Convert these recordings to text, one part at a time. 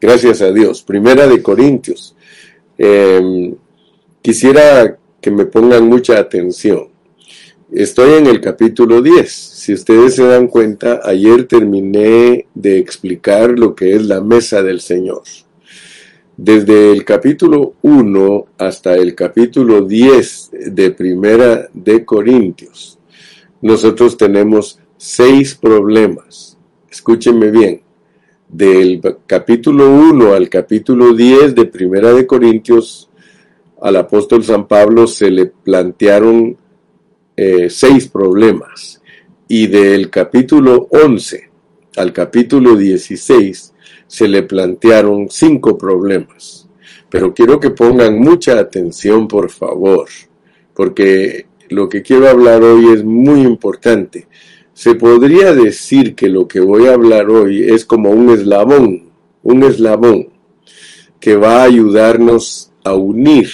Gracias a Dios. Primera de Corintios. Em, quisiera que me pongan mucha atención. Estoy en el capítulo 10. Si ustedes se dan cuenta, ayer terminé de explicar lo que es la mesa del Señor. Desde el capítulo 1 hasta el capítulo 10 de Primera de Corintios, nosotros tenemos seis problemas. Escúchenme bien. Del capítulo 1 al capítulo 10 de Primera de Corintios, al apóstol San Pablo se le plantearon eh, seis problemas. Y del capítulo 11 al capítulo 16 se le plantearon cinco problemas. Pero quiero que pongan mucha atención, por favor, porque lo que quiero hablar hoy es muy importante. Se podría decir que lo que voy a hablar hoy es como un eslabón, un eslabón que va a ayudarnos a unir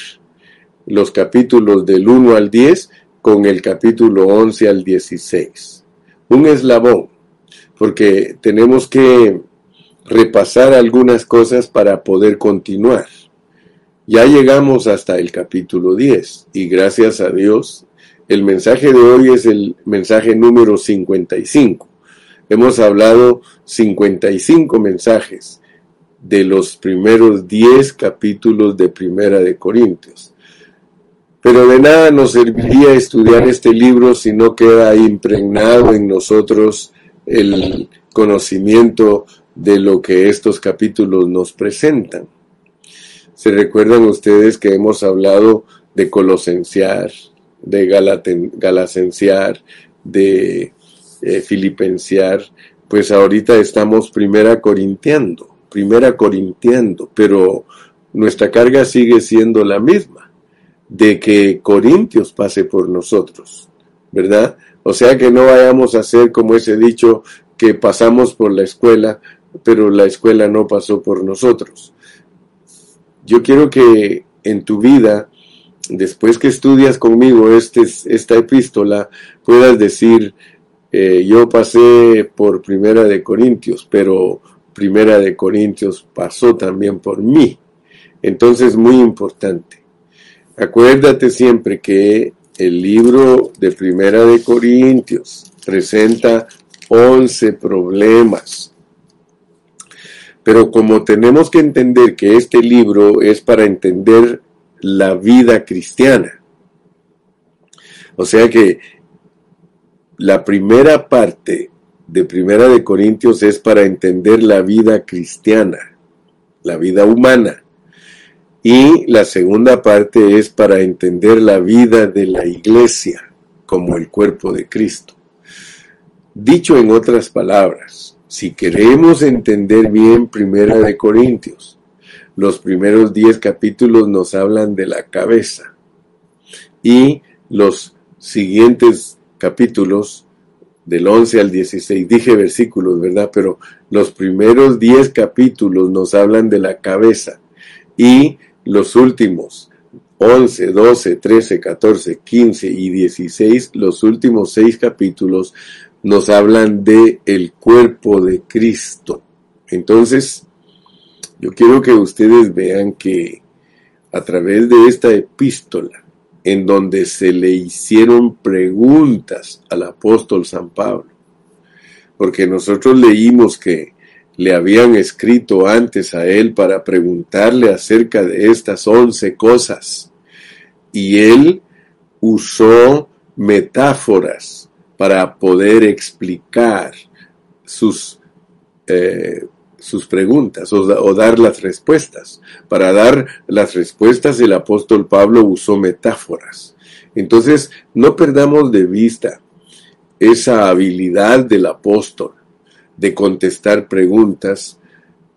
los capítulos del 1 al 10 con el capítulo 11 al 16. Un eslabón, porque tenemos que repasar algunas cosas para poder continuar. Ya llegamos hasta el capítulo 10 y gracias a Dios el mensaje de hoy es el mensaje número 55. Hemos hablado 55 mensajes de los primeros 10 capítulos de Primera de Corintios. Pero de nada nos serviría estudiar este libro si no queda impregnado en nosotros el conocimiento de lo que estos capítulos nos presentan. Se recuerdan ustedes que hemos hablado de colosenciar, de galacenciar, de eh, filipenciar, pues ahorita estamos primera corintiando, primera corintiando, pero nuestra carga sigue siendo la misma de que Corintios pase por nosotros, ¿verdad? O sea que no vayamos a hacer como ese dicho que pasamos por la escuela, pero la escuela no pasó por nosotros. Yo quiero que en tu vida, después que estudias conmigo este, esta epístola, puedas decir, eh, yo pasé por Primera de Corintios, pero Primera de Corintios pasó también por mí. Entonces, muy importante. Acuérdate siempre que el libro de Primera de Corintios presenta 11 problemas. Pero como tenemos que entender que este libro es para entender la vida cristiana, o sea que la primera parte de Primera de Corintios es para entender la vida cristiana, la vida humana. Y la segunda parte es para entender la vida de la iglesia como el cuerpo de Cristo. Dicho en otras palabras, si queremos entender bien Primera de Corintios, los primeros diez capítulos nos hablan de la cabeza y los siguientes capítulos del 11 al 16, dije versículos, ¿verdad? Pero los primeros diez capítulos nos hablan de la cabeza y los últimos 11, 12, 13, 14, 15 y 16, los últimos seis capítulos nos hablan de el cuerpo de Cristo. Entonces, yo quiero que ustedes vean que a través de esta epístola, en donde se le hicieron preguntas al apóstol San Pablo, porque nosotros leímos que le habían escrito antes a él para preguntarle acerca de estas once cosas. Y él usó metáforas para poder explicar sus, eh, sus preguntas o, dar las respuestas. Para dar las respuestas el apóstol Pablo usó metáforas. Entonces, no perdamos de vista esa habilidad del apóstol de contestar preguntas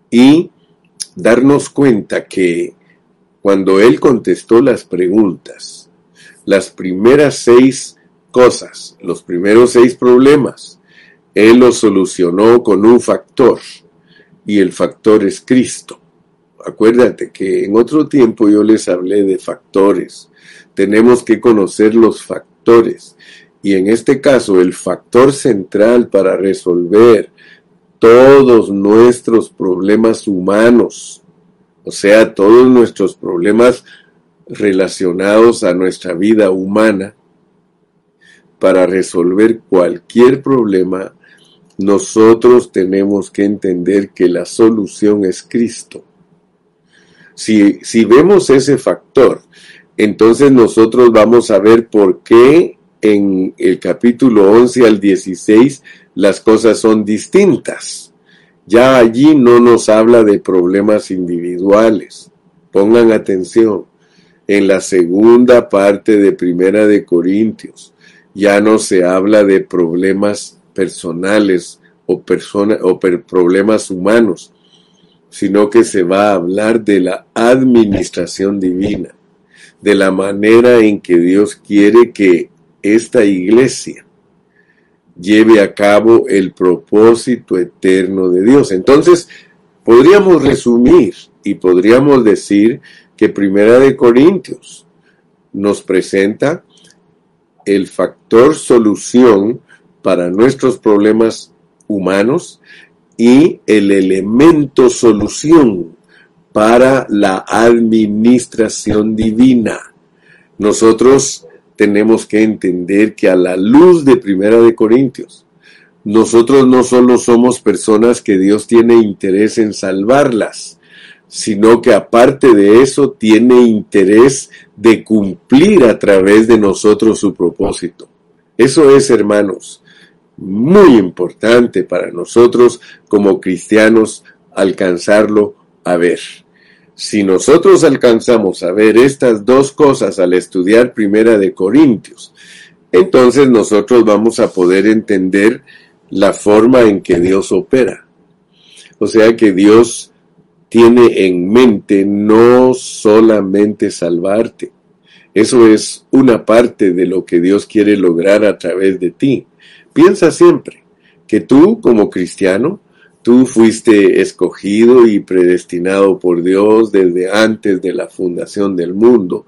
y darnos cuenta que cuando él contestó las preguntas, las primeras seis cosas, los primeros seis problemas, él los solucionó con un factor y el factor es Cristo. Acuérdate que en otro tiempo yo les hablé de factores. Tenemos que conocer los factores. Y en este caso, el factor central para resolver todos nuestros problemas humanos, o sea, todos nuestros problemas relacionados a nuestra vida humana, para resolver cualquier problema, nosotros tenemos que entender que la solución es Cristo. Si, si vemos ese factor, entonces nosotros vamos a ver por qué en el capítulo 11 al 16 las cosas son distintas. Ya allí no nos habla de problemas individuales. Pongan atención. En la segunda parte de Primera de Corintios ya no se habla de problemas personales o, o problemas humanos, sino que se va a hablar de la administración divina, de la manera en que Dios quiere que esta iglesia lleve a cabo el propósito eterno de Dios. Entonces, podríamos resumir y podríamos decir que Primera de Corintios nos presenta el factor solución para nuestros problemas humanos y el elemento solución para la administración divina. Nosotros tenemos que entender que a la luz de Primera de Corintios, nosotros no solo somos personas que Dios tiene interés en salvarlas, sino que aparte de eso tiene interés de cumplir a través de nosotros su propósito. Eso es, hermanos, muy importante para nosotros como cristianos alcanzarlo a ver. Si nosotros alcanzamos a ver estas dos cosas al estudiar Primera de Corintios, entonces nosotros vamos a poder entender la forma en que Dios opera. O sea que Dios tiene en mente no solamente salvarte. Eso es una parte de lo que Dios quiere lograr a través de ti. Piensa siempre que tú como cristiano Tú fuiste escogido y predestinado por Dios desde antes de la fundación del mundo.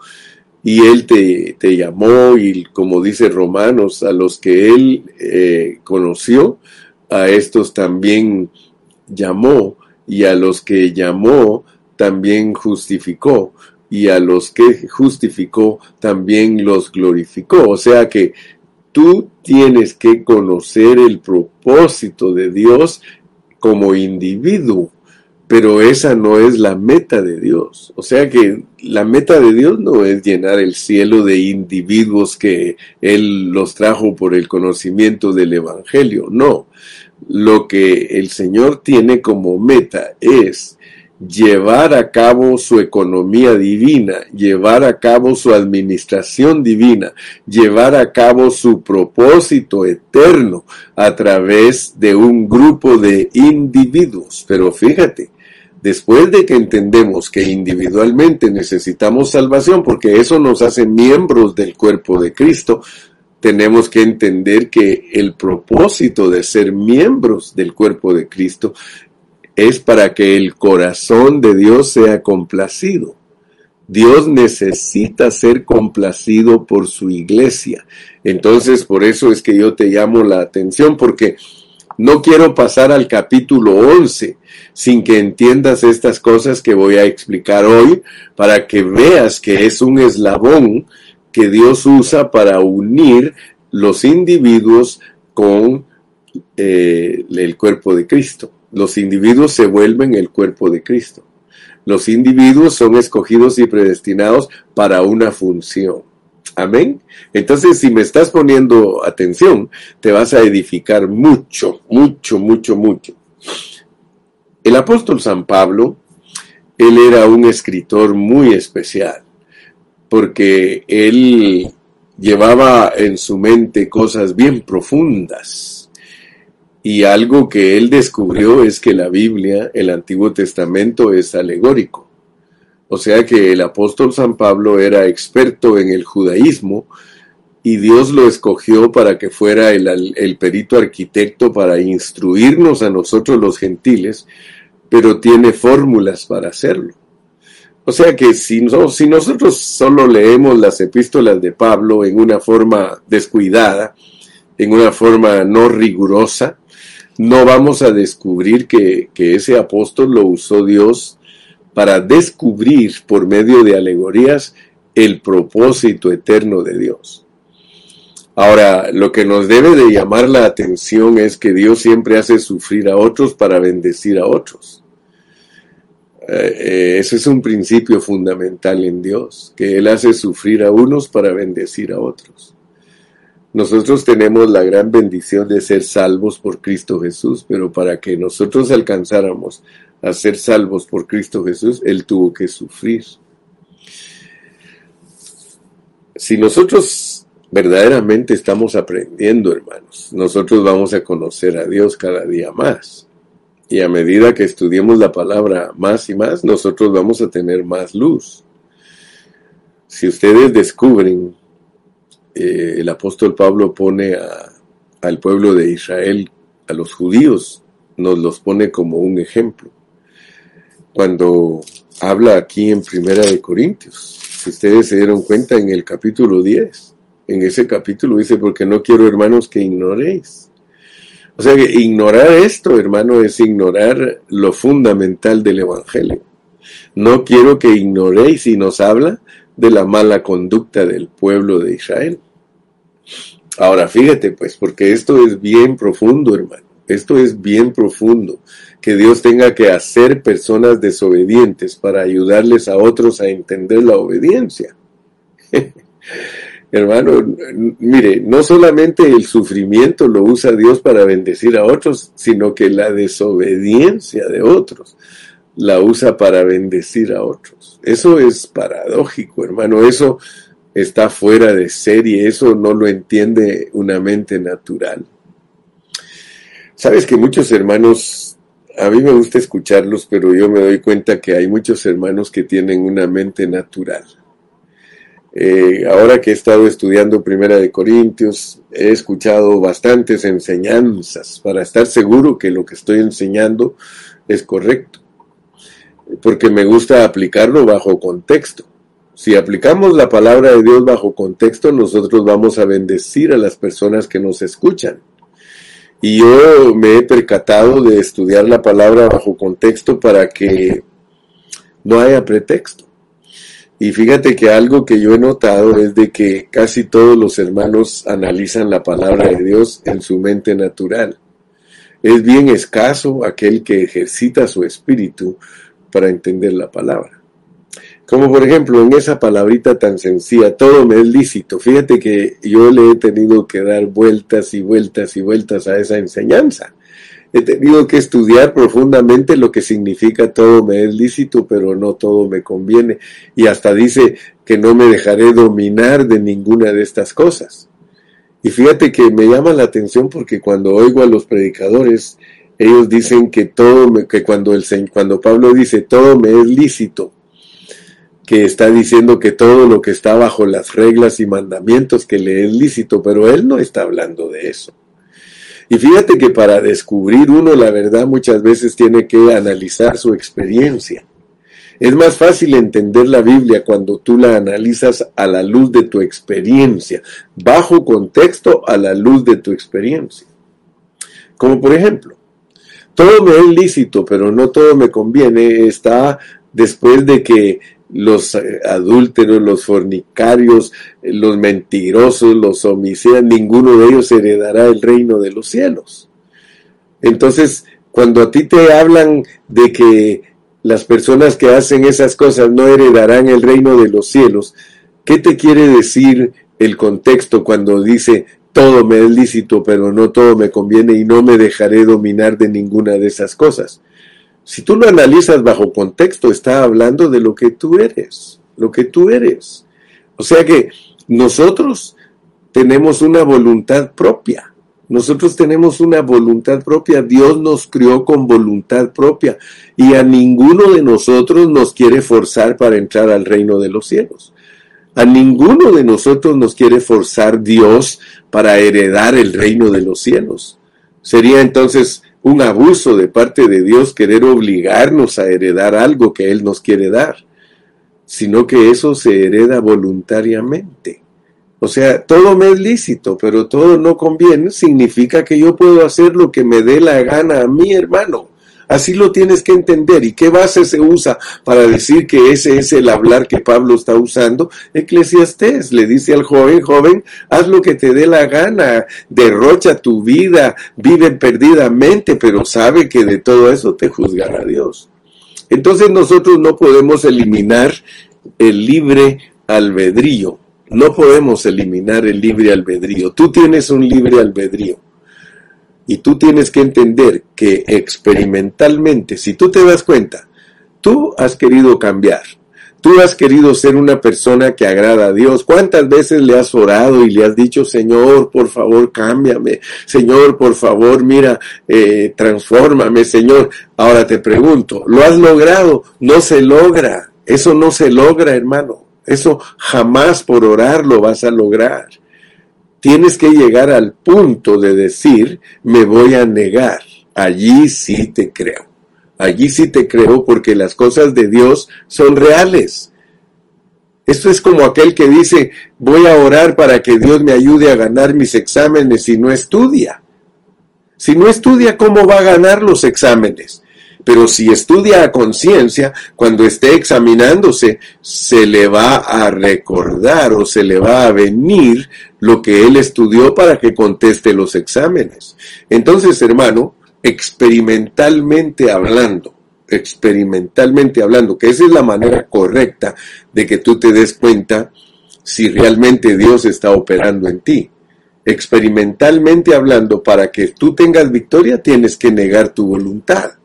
Y Él te, te llamó y como dice Romanos, a los que Él eh, conoció, a estos también llamó y a los que llamó también justificó y a los que justificó también los glorificó. O sea que tú tienes que conocer el propósito de Dios como individuo, pero esa no es la meta de Dios. O sea que la meta de Dios no es llenar el cielo de individuos que Él los trajo por el conocimiento del Evangelio, no. Lo que el Señor tiene como meta es llevar a cabo su economía divina, llevar a cabo su administración divina, llevar a cabo su propósito eterno a través de un grupo de individuos. Pero fíjate, después de que entendemos que individualmente necesitamos salvación, porque eso nos hace miembros del cuerpo de Cristo, tenemos que entender que el propósito de ser miembros del cuerpo de Cristo es para que el corazón de Dios sea complacido. Dios necesita ser complacido por su iglesia. Entonces, por eso es que yo te llamo la atención, porque no quiero pasar al capítulo 11 sin que entiendas estas cosas que voy a explicar hoy, para que veas que es un eslabón que Dios usa para unir los individuos con eh, el cuerpo de Cristo. Los individuos se vuelven el cuerpo de Cristo. Los individuos son escogidos y predestinados para una función. Amén. Entonces, si me estás poniendo atención, te vas a edificar mucho, mucho, mucho, mucho. El apóstol San Pablo, él era un escritor muy especial, porque él llevaba en su mente cosas bien profundas y algo que él descubrió es que la Biblia, el Antiguo Testamento, es alegórico. O sea que el apóstol San Pablo era experto en el judaísmo y Dios lo escogió para que fuera el, perito arquitecto para instruirnos a nosotros los gentiles, pero tiene fórmulas para hacerlo. O sea que si, si nosotros solo leemos las epístolas de Pablo en una forma descuidada, en una forma no rigurosa, no vamos a descubrir que, ese apóstol lo usó Dios para descubrir por medio de alegorías el propósito eterno de Dios. Ahora, lo que nos debe de llamar la atención es que Dios siempre hace sufrir a otros para bendecir a otros. Eh, eh, ese es un principio fundamental en Dios, que Él hace sufrir a unos para bendecir a otros. Nosotros tenemos la gran bendición de ser salvos por Cristo Jesús, pero para que nosotros alcanzáramos a ser salvos por Cristo Jesús, Él tuvo que sufrir. Si nosotros verdaderamente estamos aprendiendo, hermanos. Nosotros vamos a conocer a Dios cada día más. Y a medida que estudiemos la palabra más y más, nosotros vamos a tener más luz. Si ustedes descubren, eh, el apóstol Pablo pone al pueblo de Israel, a los judíos, nos los pone como un ejemplo. Cuando habla aquí en Primera de Corintios, si ustedes se dieron cuenta en el capítulo 10, en ese capítulo dice, porque no quiero, hermanos, que ignoréis. O sea que ignorar esto, hermano, es ignorar lo fundamental del Evangelio. No quiero que ignoréis y nos habla de la mala conducta del pueblo de Israel. Ahora fíjate pues, porque esto es bien profundo, hermano. Esto es bien profundo, que Dios tenga que hacer personas desobedientes para ayudarles a otros a entender la obediencia. Hermano, mire, no solamente el sufrimiento lo usa Dios para bendecir a otros, sino que la desobediencia de otros la usa para bendecir a otros. Eso es paradójico, hermano, eso está fuera de serie, eso no lo entiende una mente natural. Sabes que muchos hermanos, a mí me gusta escucharlos, pero yo me doy cuenta que hay muchos hermanos que tienen una mente natural. Eh, ahora que he estado estudiando Primera de Corintios, he escuchado bastantes enseñanzas. Para estar seguro que lo que estoy enseñando es correcto, porque me gusta aplicarlo bajo contexto. Si aplicamos la palabra de Dios bajo contexto, nosotros vamos a bendecir a las personas que nos escuchan. Y yo me he percatado de estudiar la palabra bajo contexto para que no haya pretexto. Y fíjate que algo que yo he notado es de que casi todos los hermanos analizan la palabra de Dios en su mente natural. Es bien escaso aquel que ejercita su espíritu para entender la palabra. Como por ejemplo en esa palabrita tan sencilla, todo me es lícito. Fíjate que yo le he tenido que dar vueltas y vueltas y vueltas a esa enseñanza he tenido que estudiar profundamente lo que significa todo me es lícito, pero no todo me conviene. Y hasta dice que no me dejaré dominar de ninguna de estas cosas. Y fíjate que me llama la atención porque cuando oigo a los predicadores, ellos dicen que todo, me, que cuando, el, cuando Pablo dice todo me es lícito, que está diciendo que todo lo que está bajo las reglas y mandamientos que le es lícito, pero él no está hablando de eso. Y fíjate que para descubrir uno la verdad muchas veces tiene que analizar su experiencia. Es más fácil entender la Biblia cuando tú la analizas a la luz de tu experiencia, bajo contexto a la luz de tu experiencia. Como por ejemplo, todo me es lícito, pero no todo me conviene, está después de que los eh, adúlteros, los fornicarios, los mentirosos, los homicidas, ninguno de ellos heredará el reino de los cielos. Entonces, cuando a ti te hablan de que las personas que hacen esas cosas no heredarán el reino de los cielos, ¿qué te quiere decir el contexto cuando dice todo me es lícito, pero no todo me conviene y no me dejaré dominar de ninguna de esas cosas? Si tú lo analizas bajo contexto, está hablando de lo que tú eres, lo que tú eres. O sea que nosotros tenemos una voluntad propia. Nosotros tenemos una voluntad propia. Dios nos crió con voluntad propia y a ninguno de nosotros nos quiere forzar para entrar al reino de los cielos. A ninguno de nosotros nos quiere forzar Dios para heredar el reino de los cielos. Sería entonces un abuso de parte de Dios querer obligarnos a heredar algo que Él nos quiere dar, sino que eso se hereda voluntariamente. O sea, todo me es lícito, pero todo no conviene. Significa que yo puedo hacer lo que me dé la gana a mi hermano. Así lo tienes que entender. ¿Y qué base se usa para decir que ese es el hablar que Pablo está usando? Eclesiastés le dice al joven, joven, haz lo que te dé la gana, derrocha tu vida, vive perdidamente, pero sabe que de todo eso te juzgará Dios. Entonces nosotros no podemos eliminar el libre albedrío. No podemos eliminar el libre albedrío. Tú tienes un libre albedrío. Y tú tienes que entender que experimentalmente, si tú te das cuenta, tú has querido cambiar. Tú has querido ser una persona que agrada a Dios. ¿Cuántas veces le has orado y le has dicho, Señor, por favor, cámbiame? Señor, por favor, mira, eh, transfórmame, Señor. Ahora te pregunto, ¿lo has logrado? No se logra. Eso no se logra, hermano. Eso jamás por orar lo vas a lograr tienes que llegar al punto de decir, me voy a negar. Allí sí te creo. Allí sí te creo porque las cosas de Dios son reales. Esto es como aquel que dice, voy a orar para que Dios me ayude a ganar mis exámenes si no estudia. Si no estudia, ¿cómo va a ganar los exámenes? Pero si estudia a conciencia, cuando esté examinándose, se le va a recordar o se le va a venir lo que él estudió para que conteste los exámenes. Entonces, hermano, experimentalmente hablando, experimentalmente hablando, que esa es la manera correcta de que tú te des cuenta si realmente Dios está operando en ti. Experimentalmente hablando, para que tú tengas victoria, tienes que negar tu voluntad.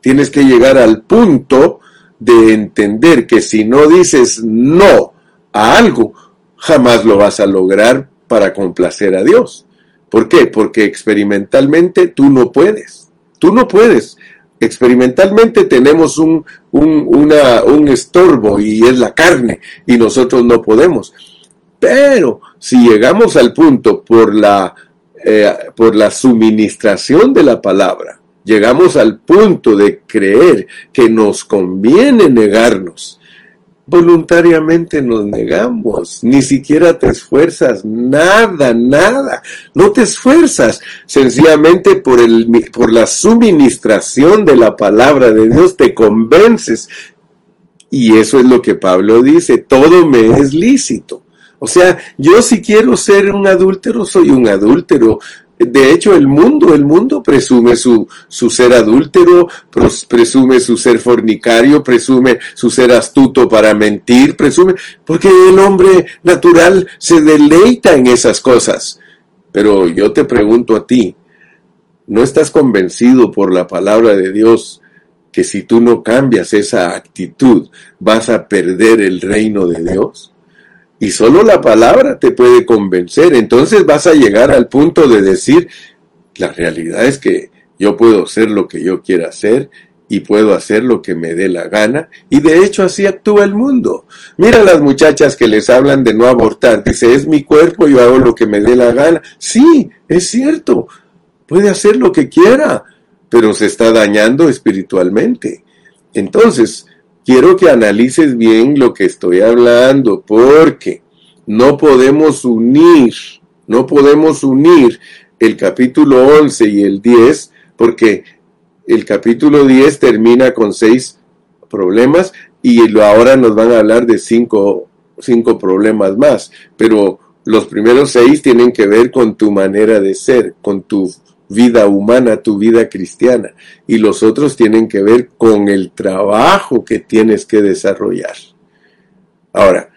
Tienes que llegar al punto de entender que si no dices no a algo, jamás lo vas a lograr para complacer a Dios. ¿Por qué? Porque experimentalmente tú no puedes. Tú no puedes. Experimentalmente tenemos un, un, estorbo y es la carne y nosotros no podemos. Pero si llegamos al punto por la, eh, por la suministración de la palabra, llegamos al punto de creer que nos conviene negarnos, voluntariamente nos negamos, ni siquiera te esfuerzas, nada, nada, no te esfuerzas, sencillamente por, el, por la suministración de la palabra de Dios te convences. Y eso es lo que Pablo dice, todo me es lícito. O sea, yo si quiero ser un adúltero, soy un adúltero. De hecho, el mundo, el mundo presume su, su ser adúltero, presume su ser fornicario, presume su ser astuto para mentir, presume, porque el hombre natural se deleita en esas cosas. Pero yo te pregunto a ti, ¿no estás convencido por la palabra de Dios que si tú no cambias esa actitud vas a perder el reino de Dios? Y solo la palabra te puede convencer. Entonces vas a llegar al punto de decir, la realidad es que yo puedo hacer lo que yo quiera hacer y puedo hacer lo que me dé la gana. Y de hecho así actúa el mundo. Mira las muchachas que les hablan de no abortar. Dice, es mi cuerpo, yo hago lo que me dé la gana. Sí, es cierto. Puede hacer lo que quiera, pero se está dañando espiritualmente. Entonces, quiero que analices bien lo que estoy hablando, porque no podemos unir, no podemos unir el capítulo 11 y el 10, porque el capítulo 10 termina con seis problemas y ahora nos van a hablar de cinco, cinco problemas más, pero los primeros seis tienen que ver con tu manera de ser, con tu vida humana, tu vida cristiana. Y los otros tienen que ver con el trabajo que tienes que desarrollar. Ahora,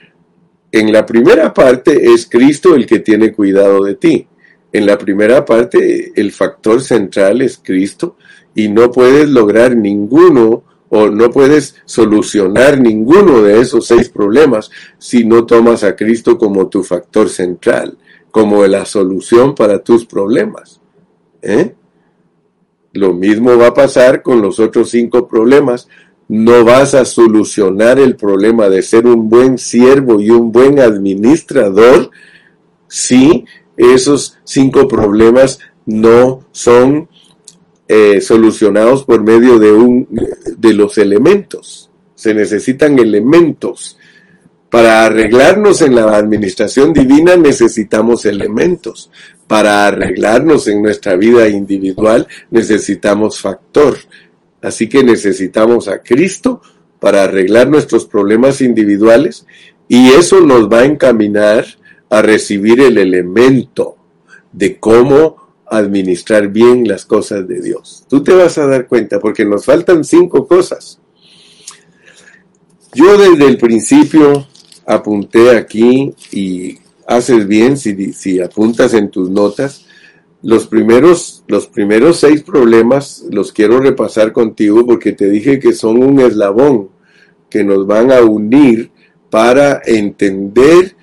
en la primera parte es Cristo el que tiene cuidado de ti. En la primera parte el factor central es Cristo y no puedes lograr ninguno o no puedes solucionar ninguno de esos seis problemas si no tomas a Cristo como tu factor central, como la solución para tus problemas. ¿Eh? Lo mismo va a pasar con los otros cinco problemas. No vas a solucionar el problema de ser un buen siervo y un buen administrador si esos cinco problemas no son eh, solucionados por medio de, un, de los elementos. Se necesitan elementos Para arreglarnos en la administración divina necesitamos elementos. Para arreglarnos en nuestra vida individual necesitamos factor. Así que necesitamos a Cristo para arreglar nuestros problemas individuales y eso nos va a encaminar a recibir el elemento de cómo administrar bien las cosas de Dios. Tú te vas a dar cuenta porque nos faltan cinco cosas. Yo desde el principio apunté aquí y haces bien si, apuntas en tus notas. Los primeros, los primeros seis problemas los quiero repasar contigo porque te dije que son un eslabón que nos van a unir para entender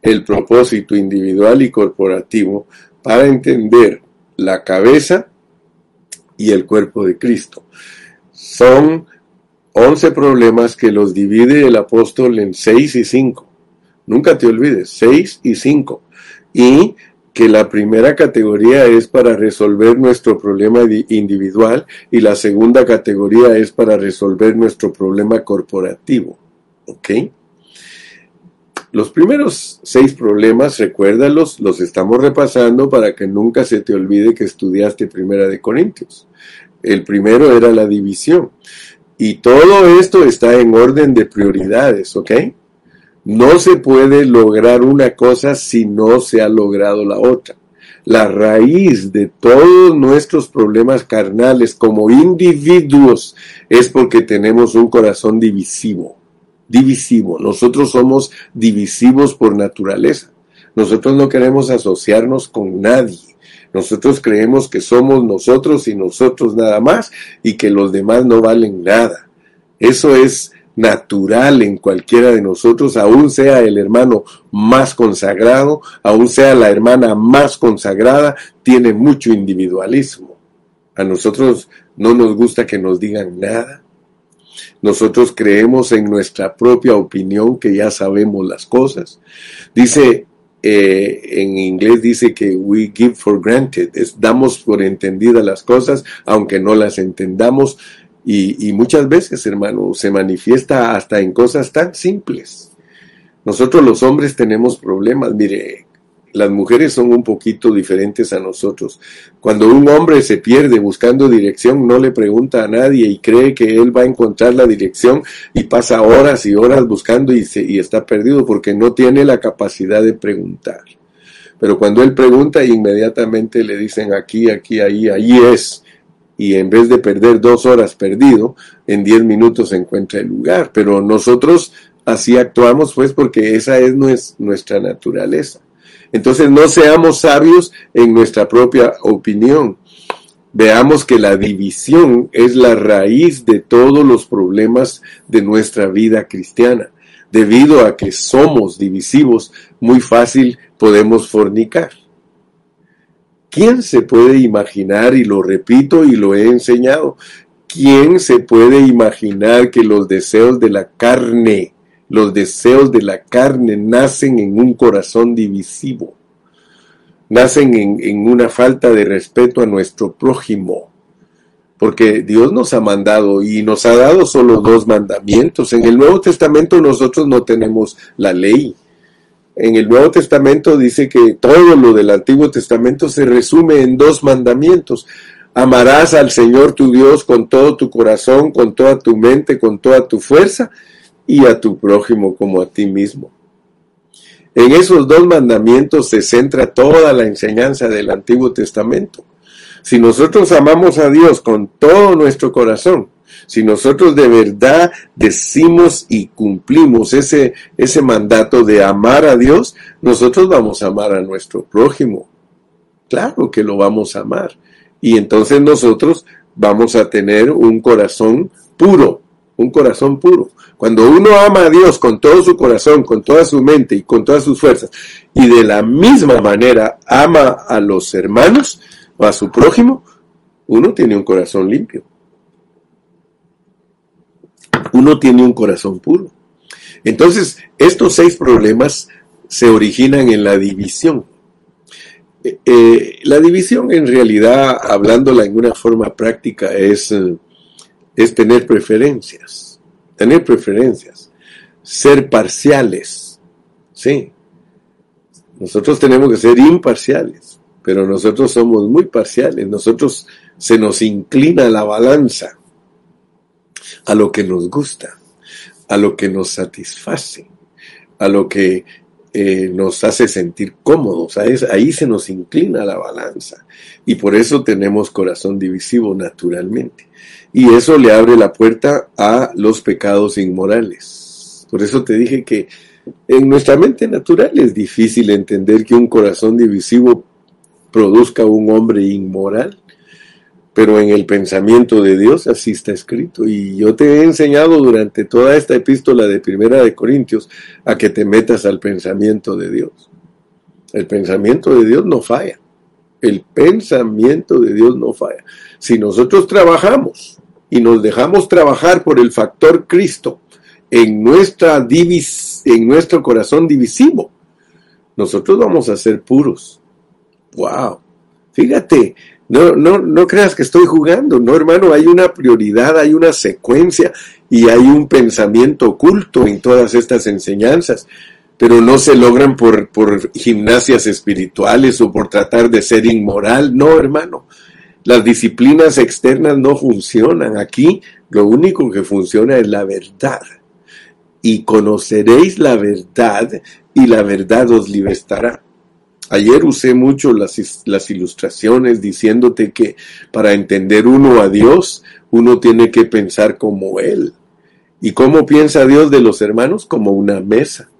el propósito individual y corporativo, para entender la cabeza y el cuerpo de Cristo. Son 11 problemas que los divide el apóstol en 6 y 5. Nunca te olvides, 6 y 5. Y que la primera categoría es para resolver nuestro problema individual y la segunda categoría es para resolver nuestro problema corporativo. ¿Ok? Los primeros seis problemas, recuérdalos, los estamos repasando para que nunca se te olvide que estudiaste Primera de Corintios. El primero era la división. Y todo esto está en orden de prioridades, ¿ok? No se puede lograr una cosa si no se ha logrado la otra. La raíz de todos nuestros problemas carnales como individuos es porque tenemos un corazón divisivo. Divisivo. Nosotros somos divisivos por naturaleza. Nosotros no queremos asociarnos con nadie. Nosotros creemos que somos nosotros y nosotros nada más y que los demás no valen nada. Eso es natural en cualquiera de nosotros, aún sea el hermano más consagrado, aún sea la hermana más consagrada, tiene mucho individualismo. A nosotros no nos gusta que nos digan nada. Nosotros creemos en nuestra propia opinión que ya sabemos las cosas. Dice eh, en inglés dice que we give for granted, damos por entendidas las cosas, aunque no las entendamos, y, muchas veces, hermano, se manifiesta hasta en cosas tan simples. Nosotros los hombres tenemos problemas, mire, las mujeres son un poquito diferentes a nosotros. Cuando un hombre se pierde buscando dirección, no le pregunta a nadie y cree que él va a encontrar la dirección y pasa horas y horas buscando y, se, y está perdido porque no tiene la capacidad de preguntar. Pero cuando él pregunta, inmediatamente le dicen aquí, aquí, ahí, ahí es. Y en vez de perder dos horas perdido, en diez minutos se encuentra el lugar. Pero nosotros así actuamos pues porque esa es nuestra naturaleza. Entonces no seamos sabios en nuestra propia opinión. Veamos que la división es la raíz de todos los problemas de nuestra vida cristiana. Debido a que somos divisivos, muy fácil podemos fornicar. ¿Quién se puede imaginar, y lo repito y lo he enseñado, quién se puede imaginar que los deseos de la carne los deseos de la carne nacen en un corazón divisivo, nacen en, una falta de respeto a nuestro prójimo, porque Dios nos ha mandado y nos ha dado solo dos mandamientos. En el Nuevo Testamento nosotros no tenemos la ley. En el Nuevo Testamento dice que todo lo del Antiguo Testamento se resume en dos mandamientos. Amarás al Señor tu Dios con todo tu corazón, con toda tu mente, con toda tu fuerza y a tu prójimo como a ti mismo. En esos dos mandamientos se centra toda la enseñanza del Antiguo Testamento. Si nosotros amamos a Dios con todo nuestro corazón, si nosotros de verdad decimos y cumplimos ese, ese mandato de amar a Dios, nosotros vamos a amar a nuestro prójimo. Claro que lo vamos a amar. Y entonces nosotros vamos a tener un corazón puro, un corazón puro. Cuando uno ama a Dios con todo su corazón, con toda su mente y con todas sus fuerzas, y de la misma manera ama a los hermanos o a su prójimo, uno tiene un corazón limpio. Uno tiene un corazón puro. Entonces, estos seis problemas se originan en la división. Eh, eh, la división en realidad, hablándola en una forma práctica, es, eh, es tener preferencias tener preferencias. ser parciales. Sí. Nosotros tenemos que ser imparciales, pero nosotros somos muy parciales. Nosotros se nos inclina la balanza a lo que nos gusta, a lo que nos satisface, a lo que eh, nos hace sentir cómodos. Ahí se nos inclina la balanza. Y por eso tenemos corazón divisivo naturalmente. Y eso le abre la puerta a los pecados inmorales. Por eso te dije que en nuestra mente natural es difícil entender que un corazón divisivo produzca un hombre inmoral pero en el pensamiento de Dios así está escrito. Y yo te he enseñado durante toda esta epístola de Primera de Corintios a que te metas al pensamiento de Dios. El pensamiento de Dios no falla. El pensamiento de Dios no falla. Si nosotros trabajamos y nos dejamos trabajar por el factor Cristo en, nuestra divis, en nuestro corazón divisivo, nosotros vamos a ser puros. ¡Wow! Fíjate, no, no, no creas que estoy jugando, no hermano, hay una prioridad, hay una secuencia y hay un pensamiento oculto en todas estas enseñanzas, pero no se logran por, por gimnasias espirituales o por tratar de ser inmoral, no hermano. Las disciplinas externas no funcionan. Aquí lo único que funciona es la verdad. Y conoceréis la verdad y la verdad os libertará. Ayer usé mucho las, las, ilustraciones diciéndote que para entender uno a Dios, uno tiene que pensar como Él. ¿Y cómo piensa Dios de los hermanos? Como una mesa.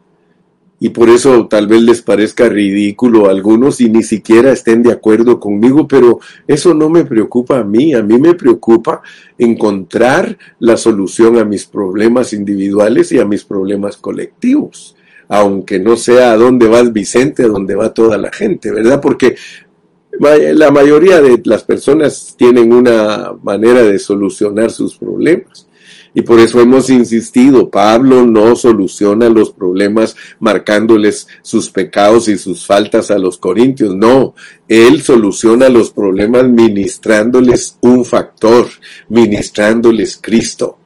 Y por eso tal vez les parezca ridículo a algunos y ni siquiera estén de acuerdo conmigo, pero eso no me preocupa a mí. A mí me preocupa encontrar la solución a mis problemas individuales y a mis problemas colectivos aunque no sea a dónde va Vicente, a dónde va toda la gente, ¿verdad? Porque la mayoría de las personas tienen una manera de solucionar sus problemas. Y por eso hemos insistido, Pablo no soluciona los problemas marcándoles sus pecados y sus faltas a los corintios, no, él soluciona los problemas ministrándoles un factor, ministrándoles Cristo.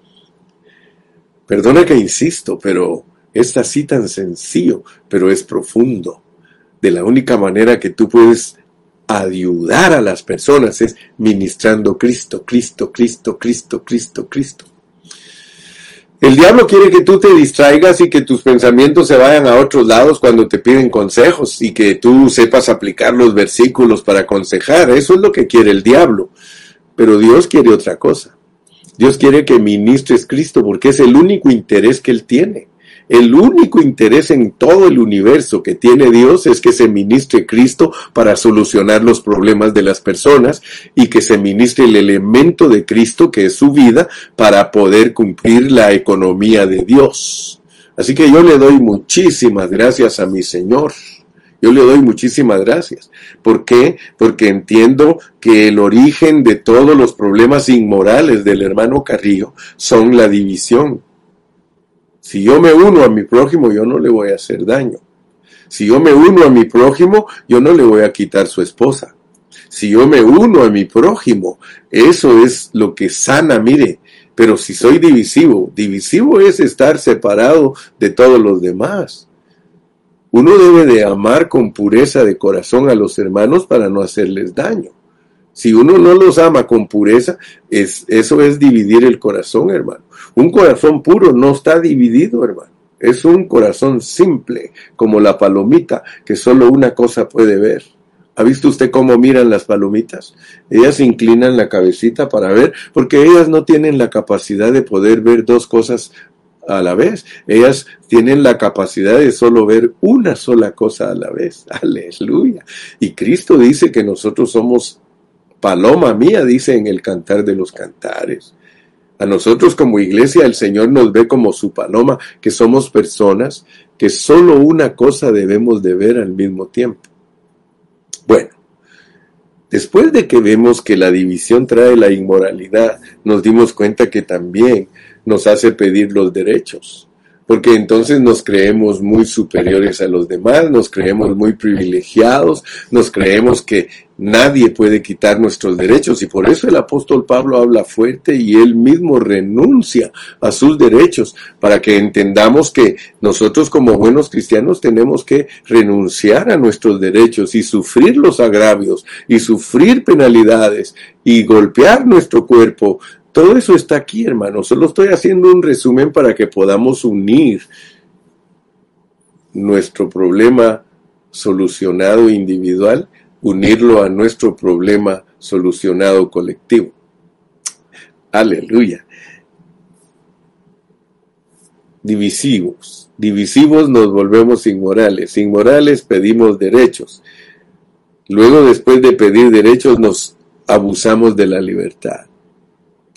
Perdona que insisto, pero es así tan sencillo, pero es profundo. De la única manera que tú puedes ayudar a las personas es ministrando Cristo, Cristo, Cristo, Cristo, Cristo, Cristo. El diablo quiere que tú te distraigas y que tus pensamientos se vayan a otros lados cuando te piden consejos y que tú sepas aplicar los versículos para aconsejar. Eso es lo que quiere el diablo. Pero Dios quiere otra cosa. Dios quiere que ministres Cristo porque es el único interés que Él tiene. El único interés en todo el universo que tiene Dios es que se ministre Cristo para solucionar los problemas de las personas y que se ministre el elemento de Cristo que es su vida para poder cumplir la economía de Dios. Así que yo le doy muchísimas gracias a mi Señor. Yo le doy muchísimas gracias. ¿Por qué? Porque entiendo que el origen de todos los problemas inmorales del hermano Carrillo son la división. Si yo me uno a mi prójimo, yo no le voy a hacer daño. Si yo me uno a mi prójimo, yo no le voy a quitar su esposa. Si yo me uno a mi prójimo, eso es lo que sana, mire. Pero si soy divisivo, divisivo es estar separado de todos los demás. Uno debe de amar con pureza de corazón a los hermanos para no hacerles daño. Si uno no los ama con pureza, es, eso es dividir el corazón, hermano. Un corazón puro no está dividido, hermano. Es un corazón simple, como la palomita, que solo una cosa puede ver. ¿Ha visto usted cómo miran las palomitas? Ellas inclinan la cabecita para ver, porque ellas no tienen la capacidad de poder ver dos cosas a la vez. Ellas tienen la capacidad de solo ver una sola cosa a la vez. Aleluya. Y Cristo dice que nosotros somos paloma mía, dice en el cantar de los cantares. A nosotros como iglesia el Señor nos ve como su paloma, que somos personas que solo una cosa debemos de ver al mismo tiempo. Bueno, después de que vemos que la división trae la inmoralidad, nos dimos cuenta que también nos hace pedir los derechos. Porque entonces nos creemos muy superiores a los demás, nos creemos muy privilegiados, nos creemos que nadie puede quitar nuestros derechos y por eso el apóstol Pablo habla fuerte y él mismo renuncia a sus derechos para que entendamos que nosotros como buenos cristianos tenemos que renunciar a nuestros derechos y sufrir los agravios y sufrir penalidades y golpear nuestro cuerpo todo eso está aquí, hermano. Solo estoy haciendo un resumen para que podamos unir nuestro problema solucionado individual, unirlo a nuestro problema solucionado colectivo. Aleluya. Divisivos. Divisivos nos volvemos inmorales. Inmorales pedimos derechos. Luego, después de pedir derechos, nos abusamos de la libertad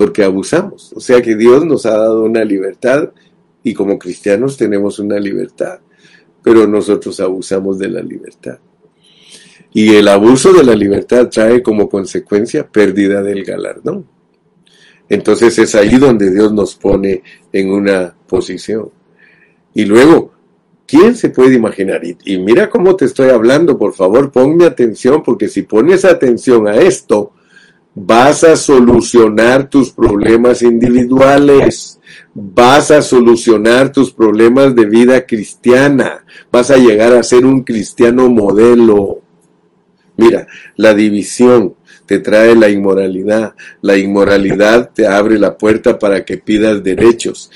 porque abusamos. O sea que Dios nos ha dado una libertad y como cristianos tenemos una libertad, pero nosotros abusamos de la libertad. Y el abuso de la libertad trae como consecuencia pérdida del galardón. Entonces es ahí donde Dios nos pone en una posición. Y luego, ¿quién se puede imaginar? Y, y mira cómo te estoy hablando, por favor, ponme atención, porque si pones atención a esto, Vas a solucionar tus problemas individuales. Vas a solucionar tus problemas de vida cristiana. Vas a llegar a ser un cristiano modelo. Mira, la división te trae la inmoralidad. La inmoralidad te abre la puerta para que pidas derechos.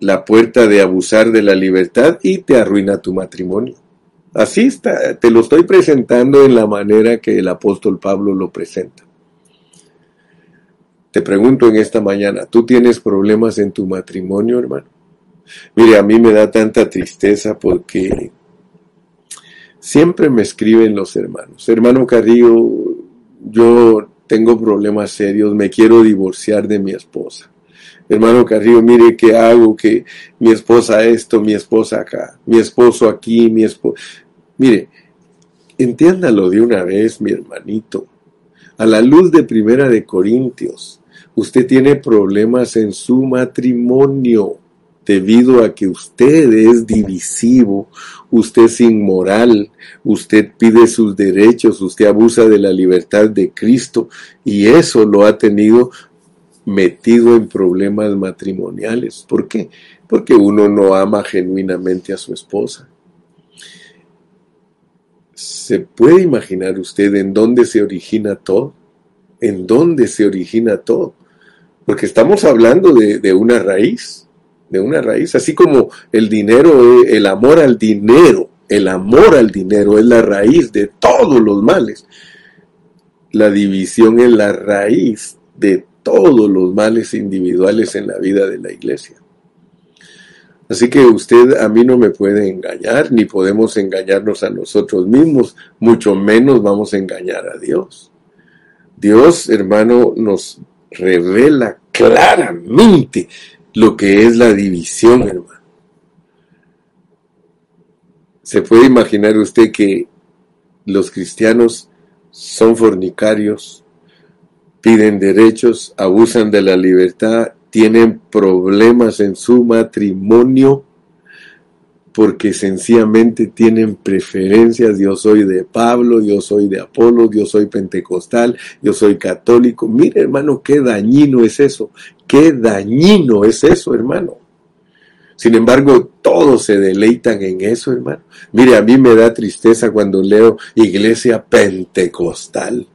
La puerta de abusar de la libertad y te arruina tu matrimonio. Así está, te lo estoy presentando en la manera que el apóstol Pablo lo presenta. Te pregunto en esta mañana, ¿tú tienes problemas en tu matrimonio, hermano? Mire, a mí me da tanta tristeza porque siempre me escriben los hermanos. Hermano Carrillo, yo tengo problemas serios, me quiero divorciar de mi esposa. Hermano Carrillo, mire qué hago, que mi esposa esto, mi esposa acá, mi esposo aquí, mi esposo... Mire, entiéndalo de una vez, mi hermanito. A la luz de Primera de Corintios, Usted tiene problemas en su matrimonio debido a que usted es divisivo, usted es inmoral, usted pide sus derechos, usted abusa de la libertad de Cristo y eso lo ha tenido metido en problemas matrimoniales. ¿Por qué? Porque uno no ama genuinamente a su esposa. ¿Se puede imaginar usted en dónde se origina todo? ¿En dónde se origina todo? Porque estamos hablando de, una raíz, de una raíz, así como el dinero, el amor al dinero, el amor al dinero es la raíz de todos los males. La división es la raíz de todos los males individuales en la vida de la iglesia. Así que usted a mí no me puede engañar, ni podemos engañarnos a nosotros mismos, mucho menos vamos a engañar a Dios. Dios, hermano, nos revela claramente lo que es la división, hermano. ¿Se puede imaginar usted que los cristianos son fornicarios, piden derechos, abusan de la libertad, tienen problemas en su matrimonio? Porque sencillamente tienen preferencias. Yo soy de Pablo, yo soy de Apolo, yo soy pentecostal, yo soy católico. Mire, hermano, qué dañino es eso. Qué dañino es eso, hermano. Sin embargo, todos se deleitan en eso, hermano. Mire, a mí me da tristeza cuando leo iglesia pentecostal,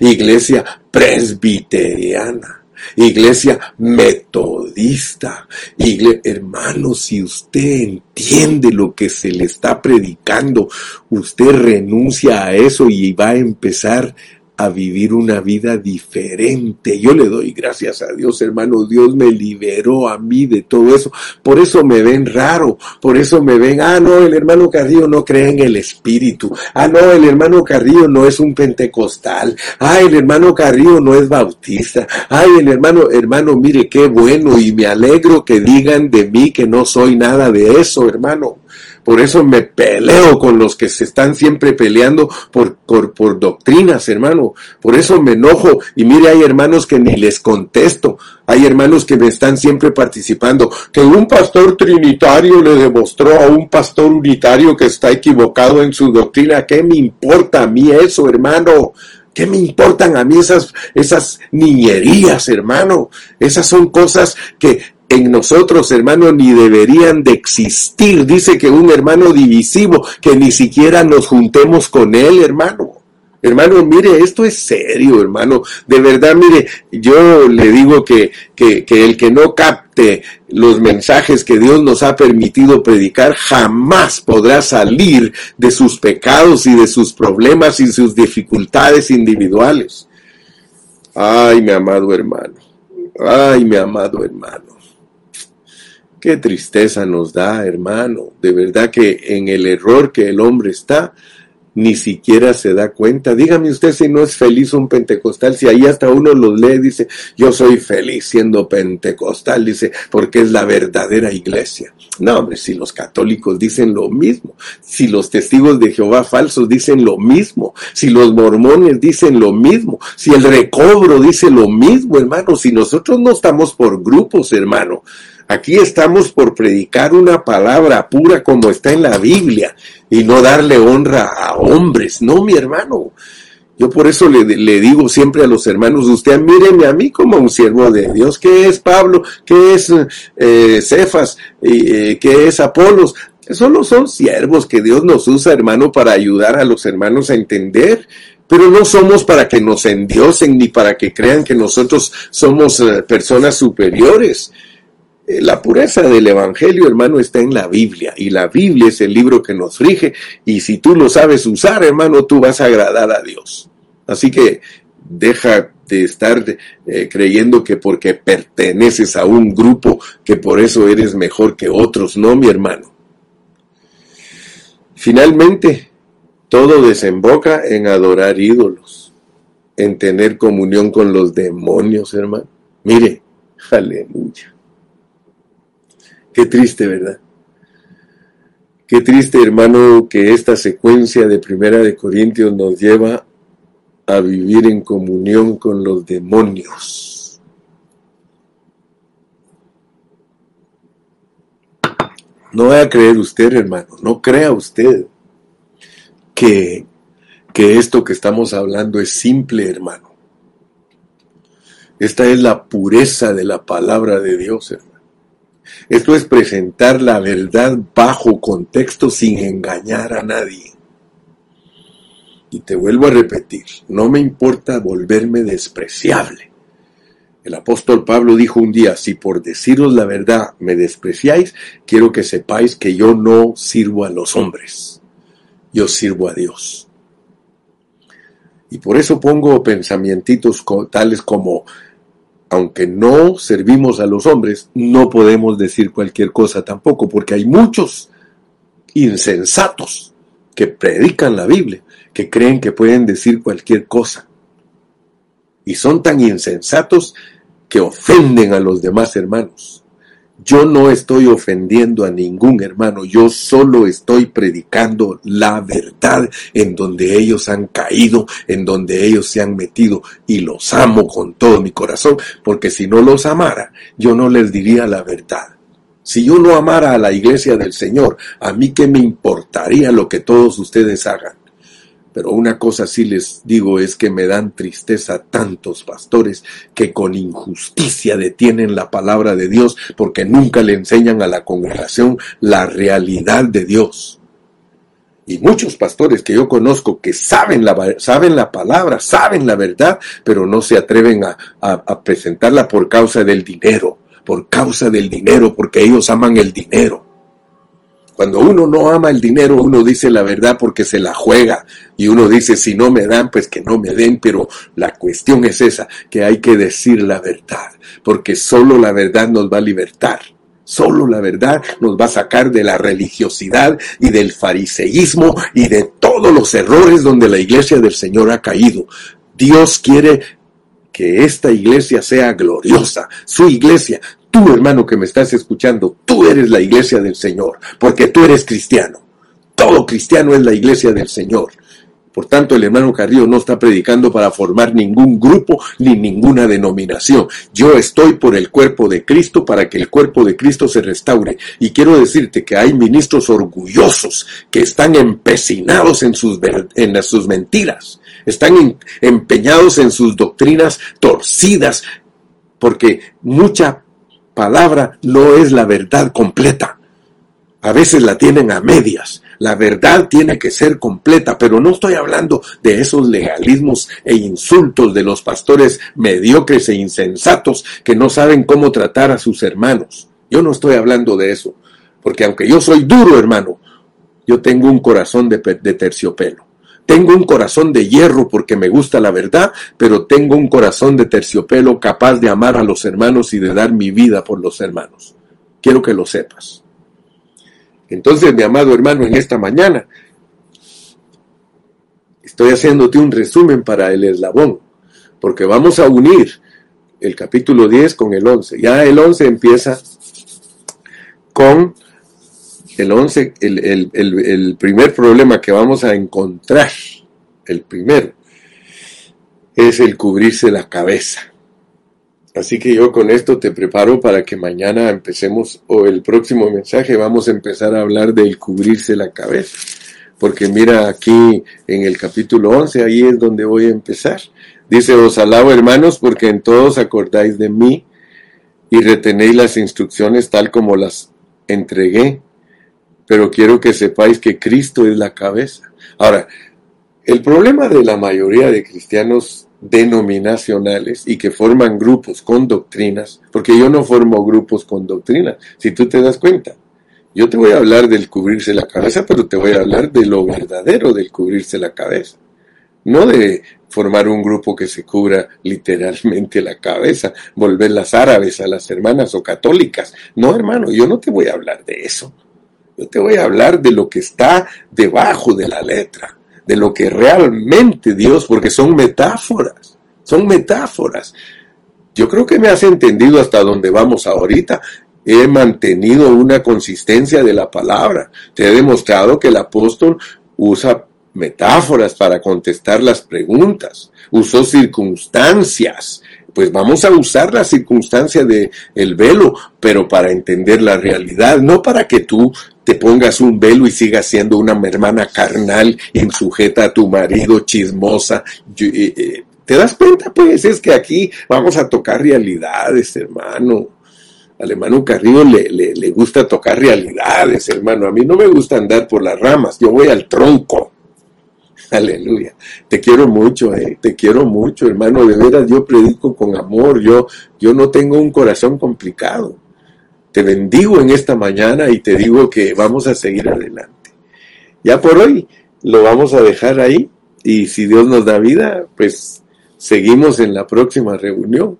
iglesia presbiteriana iglesia metodista, iglesia, hermano, si usted entiende lo que se le está predicando, usted renuncia a eso y va a empezar a vivir una vida diferente. Yo le doy gracias a Dios, hermano. Dios me liberó a mí de todo eso. Por eso me ven raro. Por eso me ven, ah, no, el hermano Carrillo no cree en el Espíritu. Ah, no, el hermano Carrillo no es un pentecostal. Ah, el hermano Carrillo no es bautista. Ay, el hermano, hermano, mire qué bueno y me alegro que digan de mí que no soy nada de eso, hermano Por eso me peleo con los que se están siempre peleando por, por, doctrinas, hermano. Por eso me enojo. Y mire, hay hermanos que ni les contesto. Hay hermanos que me están siempre participando. Que un pastor trinitario le demostró a un pastor unitario que está equivocado en su doctrina. ¿Qué me importa a mí eso, hermano? ¿Qué me importan a mí esas, esas niñerías, hermano? Esas son cosas que en nosotros, hermano, ni deberían de existir. Dice que un hermano divisivo, que ni siquiera nos juntemos con él, hermano. Hermano, mire, esto es serio, hermano. De verdad, mire, yo le digo que, que, el que no capte los mensajes que Dios nos ha permitido predicar jamás podrá salir de sus pecados y de sus problemas y sus dificultades individuales. Ay, mi amado hermano. Ay, mi amado hermano. Qué tristeza nos da, hermano. De verdad que en el error que el hombre está, ni siquiera se da cuenta. Dígame usted si no es feliz un pentecostal, si ahí hasta uno los lee, dice, yo soy feliz siendo pentecostal, dice, porque es la verdadera iglesia. No, hombre, si los católicos dicen lo mismo, si los testigos de Jehová falsos dicen lo mismo, si los mormones dicen lo mismo, si el recobro dice lo mismo, hermano, si nosotros no estamos por grupos, hermano, Aquí estamos por predicar una palabra pura como está en la Biblia y no darle honra a hombres. No, mi hermano. Yo por eso le, digo siempre a los hermanos, usted míreme a mí como un siervo de Dios. ¿Qué es Pablo? ¿Qué es eh, Cefas? Eh, ¿Qué es Apolos? Solo son siervos que Dios nos usa, hermano, para ayudar a los hermanos a entender pero no somos para que nos endiosen ni para que crean que nosotros somos eh, personas superiores. Eh, la pureza del Evangelio, hermano, está en la Biblia y la Biblia es el libro que nos rige y si tú lo sabes usar, hermano, tú vas a agradar a Dios. Así que deja de estar eh, creyendo que porque perteneces a un grupo, que por eso eres mejor que otros, no, mi hermano. Finalmente, todo desemboca en adorar ídolos, en tener comunión con los demonios, hermano. Mire, aleluya. Qué triste, ¿verdad? Qué triste, hermano, que esta secuencia de Primera de Corintios nos lleva a vivir en comunión con los demonios. No vaya a creer usted, hermano, no crea usted que, que esto que estamos hablando es simple, hermano. Esta es la pureza de la palabra de Dios, hermano. Esto es presentar la verdad bajo contexto sin engañar a nadie. Y te vuelvo a repetir, no me importa volverme despreciable. El apóstol Pablo dijo un día, si por deciros la verdad me despreciáis, quiero que sepáis que yo no sirvo a los hombres, yo sirvo a Dios. Y por eso pongo pensamientos tales como aunque no servimos a los hombres, no podemos decir cualquier cosa tampoco, porque hay muchos insensatos que predican la Biblia, que creen que pueden decir cualquier cosa. Y son tan insensatos que ofenden a los demás hermanos. Yo no estoy ofendiendo a ningún hermano, yo solo estoy predicando la verdad en donde ellos han caído, en donde ellos se han metido y los amo con todo mi corazón, porque si no los amara, yo no les diría la verdad. Si yo no amara a la iglesia del Señor, a mí qué me importaría lo que todos ustedes hagan. Pero una cosa sí les digo es que me dan tristeza tantos pastores que con injusticia detienen la palabra de Dios porque nunca le enseñan a la congregación la realidad de Dios. Y muchos pastores que yo conozco que saben la, saben la palabra, saben la verdad, pero no se atreven a, a presentarla por causa del dinero, por causa del dinero, porque ellos aman el dinero. Cuando uno no ama el dinero, uno dice la verdad porque se la juega y uno dice, si no me dan, pues que no me den, pero la cuestión es esa, que hay que decir la verdad, porque solo la verdad nos va a libertar. Solo la verdad nos va a sacar de la religiosidad y del fariseísmo y de todos los errores donde la iglesia del Señor ha caído. Dios quiere que esta iglesia sea gloriosa, su iglesia, tú hermano que me estás escuchando, tú eres la iglesia del Señor, porque tú eres cristiano. Todo cristiano es la iglesia del Señor. Por tanto, el hermano Carrillo no está predicando para formar ningún grupo ni ninguna denominación. Yo estoy por el cuerpo de Cristo para que el cuerpo de Cristo se restaure. Y quiero decirte que hay ministros orgullosos que están empecinados en sus, en sus mentiras, están empeñados en sus doctrinas torcidas, porque mucha palabra no es la verdad completa. A veces la tienen a medias. La verdad tiene que ser completa, pero no estoy hablando de esos legalismos e insultos de los pastores mediocres e insensatos que no saben cómo tratar a sus hermanos. Yo no estoy hablando de eso, porque aunque yo soy duro, hermano, yo tengo un corazón de, terciopelo. Tengo un corazón de hierro porque me gusta la verdad, pero tengo un corazón de terciopelo capaz de amar a los hermanos y de dar mi vida por los hermanos. Quiero que lo sepas. Entonces, mi amado hermano, en esta mañana estoy haciéndote un resumen para el eslabón, porque vamos a unir el capítulo 10 con el 11. Ya el 11 empieza con el 11, el, el primer problema que vamos a encontrar, el primero, es el cubrirse la cabeza. Así que yo con esto te preparo para que mañana empecemos, o el próximo mensaje, vamos a empezar a hablar del cubrirse la cabeza. Porque mira aquí en el capítulo 11, ahí es donde voy a empezar. Dice, os alabo hermanos porque en todos acordáis de mí y retenéis las instrucciones tal como las entregué. Pero quiero que sepáis que Cristo es la cabeza. Ahora, el problema de la mayoría de cristianos denominacionales y que forman grupos con doctrinas, porque yo no formo grupos con doctrinas, si tú te das cuenta. Yo te voy a hablar del cubrirse la cabeza, pero te voy a hablar de lo verdadero del cubrirse la cabeza. No de formar un grupo que se cubra literalmente la cabeza, volver las árabes a las hermanas o católicas. No, hermano, yo no te voy a hablar de eso. Yo te voy a hablar de lo que está debajo de la letra de lo que realmente Dios, porque son metáforas, son metáforas. Yo creo que me has entendido hasta donde vamos ahorita. He mantenido una consistencia de la palabra. Te he demostrado que el apóstol usa metáforas para contestar las preguntas. Usó circunstancias. Pues vamos a usar la circunstancia de el velo, pero para entender la realidad, no para que tú te pongas un velo y sigas siendo una hermana carnal, insujeta a tu marido, chismosa. Eh, eh, ¿Te das cuenta? Pues es que aquí vamos a tocar realidades, hermano. Al hermano Carrillo le, le, gusta tocar realidades, hermano. A mí no me gusta andar por las ramas, yo voy al tronco. Aleluya. Te quiero mucho, eh. te quiero mucho, hermano. De veras, yo predico con amor. Yo, yo no tengo un corazón complicado te bendigo en esta mañana y te digo que vamos a seguir adelante. Ya por hoy lo vamos a dejar ahí y si Dios nos da vida, pues seguimos en la próxima reunión.